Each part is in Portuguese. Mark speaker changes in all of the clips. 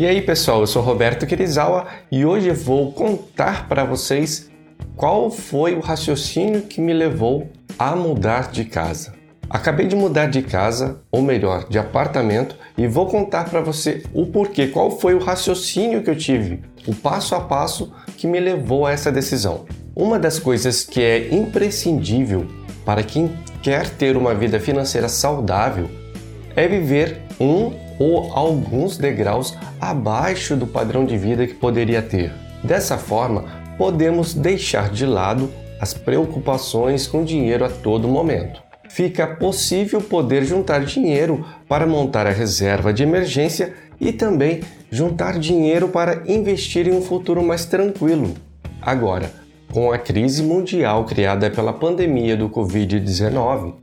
Speaker 1: E aí pessoal, eu sou Roberto Kirizawa e hoje vou contar para vocês qual foi o raciocínio que me levou a mudar de casa. Acabei de mudar de casa, ou melhor, de apartamento, e vou contar para você o porquê, qual foi o raciocínio que eu tive, o passo a passo que me levou a essa decisão. Uma das coisas que é imprescindível para quem quer ter uma vida financeira saudável é viver um ou alguns degraus abaixo do padrão de vida que poderia ter. Dessa forma, podemos deixar de lado as preocupações com dinheiro a todo momento. Fica possível poder juntar dinheiro para montar a reserva de emergência e também juntar dinheiro para investir em um futuro mais tranquilo. Agora, com a crise mundial criada pela pandemia do Covid-19,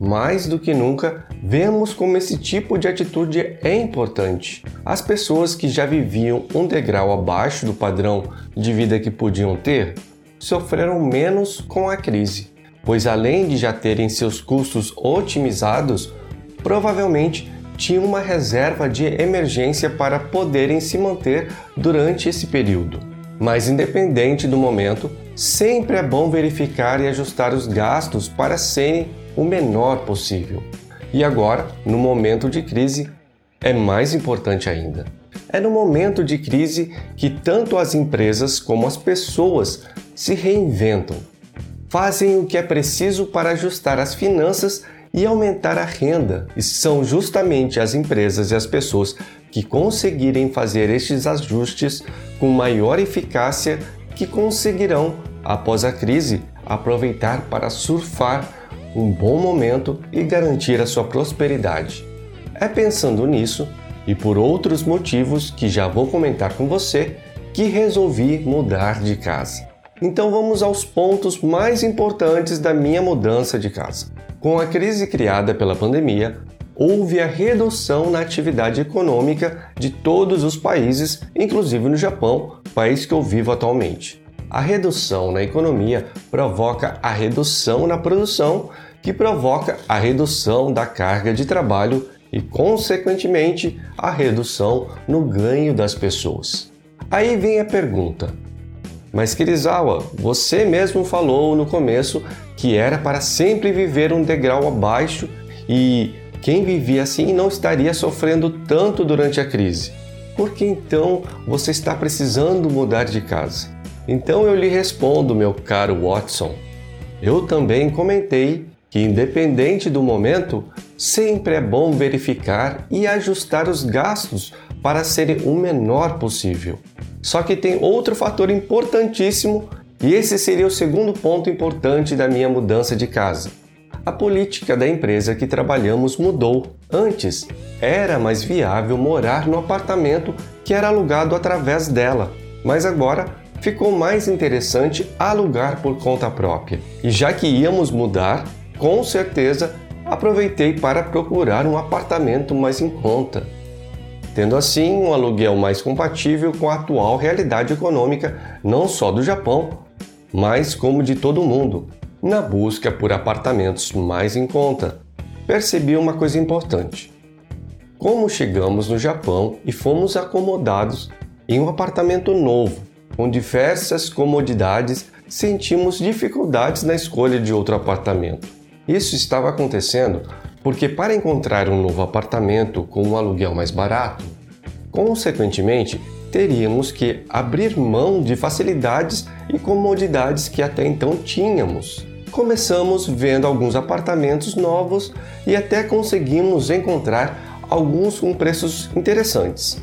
Speaker 1: mais do que nunca, vemos como esse tipo de atitude é importante. As pessoas que já viviam um degrau abaixo do padrão de vida que podiam ter sofreram menos com a crise, pois além de já terem seus custos otimizados, provavelmente tinham uma reserva de emergência para poderem se manter durante esse período. Mas independente do momento, sempre é bom verificar e ajustar os gastos para serem o menor possível. E agora, no momento de crise, é mais importante ainda. É no momento de crise que tanto as empresas como as pessoas se reinventam, fazem o que é preciso para ajustar as finanças e aumentar a renda. E são justamente as empresas e as pessoas que conseguirem fazer estes ajustes com maior eficácia que conseguirão, após a crise, aproveitar para surfar um bom momento e garantir a sua prosperidade. É pensando nisso e por outros motivos que já vou comentar com você que resolvi mudar de casa. Então vamos aos pontos mais importantes da minha mudança de casa. Com a crise criada pela pandemia, houve a redução na atividade econômica de todos os países, inclusive no Japão, país que eu vivo atualmente. A redução na economia provoca a redução na produção, que provoca a redução da carga de trabalho e, consequentemente, a redução no ganho das pessoas. Aí vem a pergunta: Mas Kirizawa, você mesmo falou no começo que era para sempre viver um degrau abaixo e quem vivia assim não estaria sofrendo tanto durante a crise. Por que então você está precisando mudar de casa? Então eu lhe respondo, meu caro Watson. Eu também comentei que, independente do momento, sempre é bom verificar e ajustar os gastos para serem o menor possível. Só que tem outro fator importantíssimo e esse seria o segundo ponto importante da minha mudança de casa. A política da empresa que trabalhamos mudou. Antes, era mais viável morar no apartamento que era alugado através dela, mas agora ficou mais interessante alugar por conta própria. E já que íamos mudar, com certeza aproveitei para procurar um apartamento mais em conta, tendo assim um aluguel mais compatível com a atual realidade econômica não só do Japão, mas como de todo o mundo. Na busca por apartamentos mais em conta, percebi uma coisa importante. Como chegamos no Japão e fomos acomodados em um apartamento novo, com diversas comodidades, sentimos dificuldades na escolha de outro apartamento. Isso estava acontecendo porque, para encontrar um novo apartamento com um aluguel mais barato, consequentemente teríamos que abrir mão de facilidades e comodidades que até então tínhamos. Começamos vendo alguns apartamentos novos e até conseguimos encontrar alguns com preços interessantes,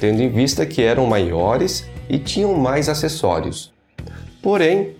Speaker 1: tendo em vista que eram maiores e tinham mais acessórios. Porém,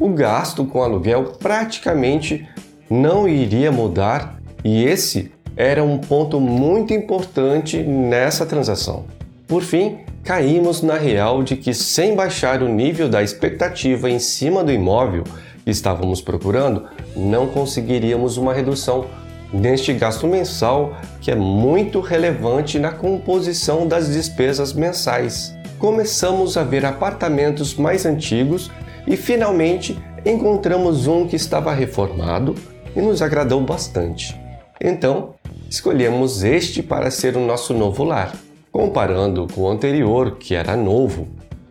Speaker 1: o gasto com aluguel praticamente não iria mudar e esse era um ponto muito importante nessa transação. Por fim, caímos na real de que, sem baixar o nível da expectativa em cima do imóvel que estávamos procurando, não conseguiríamos uma redução neste gasto mensal que é muito relevante na composição das despesas mensais começamos a ver apartamentos mais antigos e finalmente encontramos um que estava reformado e nos agradou bastante. Então, escolhemos este para ser o nosso novo lar. Comparando com o anterior, que era novo,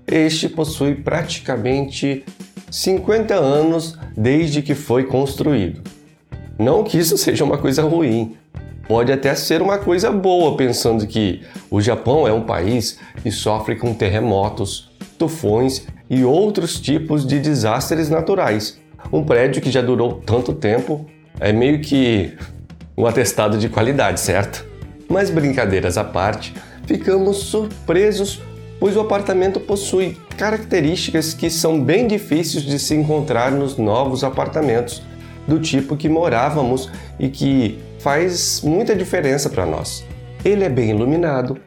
Speaker 1: este possui praticamente 50 anos desde que foi construído. Não que isso seja uma coisa ruim, pode até ser uma coisa boa, pensando que o Japão é um país que sofre com terremotos, tufões e outros tipos de desastres naturais. Um prédio que já durou tanto tempo é meio que um atestado de qualidade, certo? Mas brincadeiras à parte, ficamos surpresos pois o apartamento possui características que são bem difíceis de se encontrar nos novos apartamentos do tipo que morávamos e que faz muita diferença para nós. Ele é bem iluminado,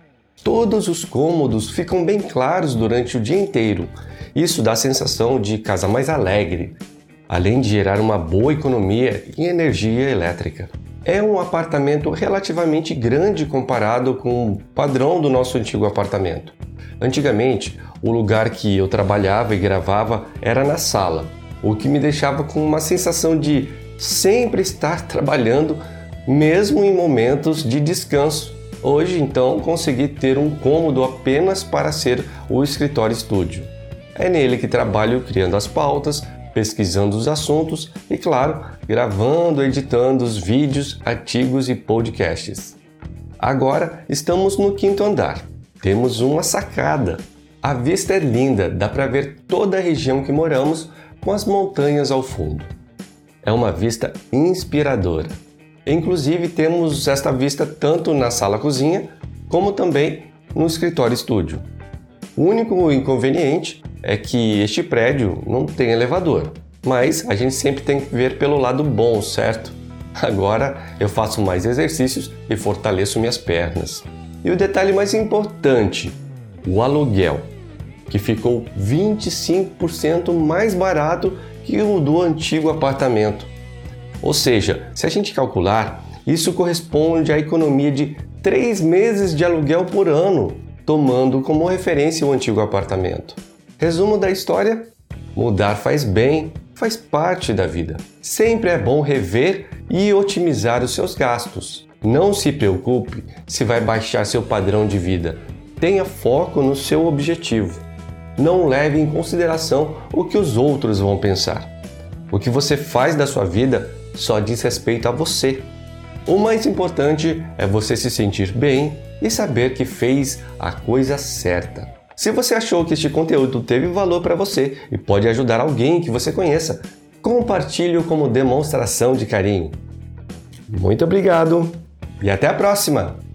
Speaker 1: todos os cômodos ficam bem claros durante o dia inteiro. Isso dá a sensação de casa mais alegre, além de gerar uma boa economia em energia elétrica. É um apartamento relativamente grande comparado com o padrão do nosso antigo apartamento. Antigamente, o lugar que eu trabalhava e gravava era na sala, o que me deixava com uma sensação de sempre estar trabalhando mesmo em momentos de descanso. Hoje, então, consegui ter um cômodo apenas para ser o escritório estúdio. É nele que trabalho criando as pautas, pesquisando os assuntos e, claro, gravando, editando os vídeos, artigos e podcasts. Agora estamos no quinto andar. Temos uma sacada. A vista é linda, dá para ver toda a região que moramos com as montanhas ao fundo. É uma vista inspiradora. Inclusive, temos esta vista tanto na sala-cozinha como também no escritório-estúdio. O único inconveniente é que este prédio não tem elevador, mas a gente sempre tem que ver pelo lado bom, certo? Agora eu faço mais exercícios e fortaleço minhas pernas. E o detalhe mais importante: o aluguel, que ficou 25% mais barato que o do antigo apartamento. Ou seja, se a gente calcular, isso corresponde à economia de 3 meses de aluguel por ano, tomando como referência o antigo apartamento. Resumo da história: mudar faz bem, faz parte da vida. Sempre é bom rever e otimizar os seus gastos. Não se preocupe se vai baixar seu padrão de vida. Tenha foco no seu objetivo. Não leve em consideração o que os outros vão pensar. O que você faz da sua vida só diz respeito a você. O mais importante é você se sentir bem e saber que fez a coisa certa. Se você achou que este conteúdo teve valor para você e pode ajudar alguém que você conheça, compartilhe como demonstração de carinho. Muito obrigado e até a próxima!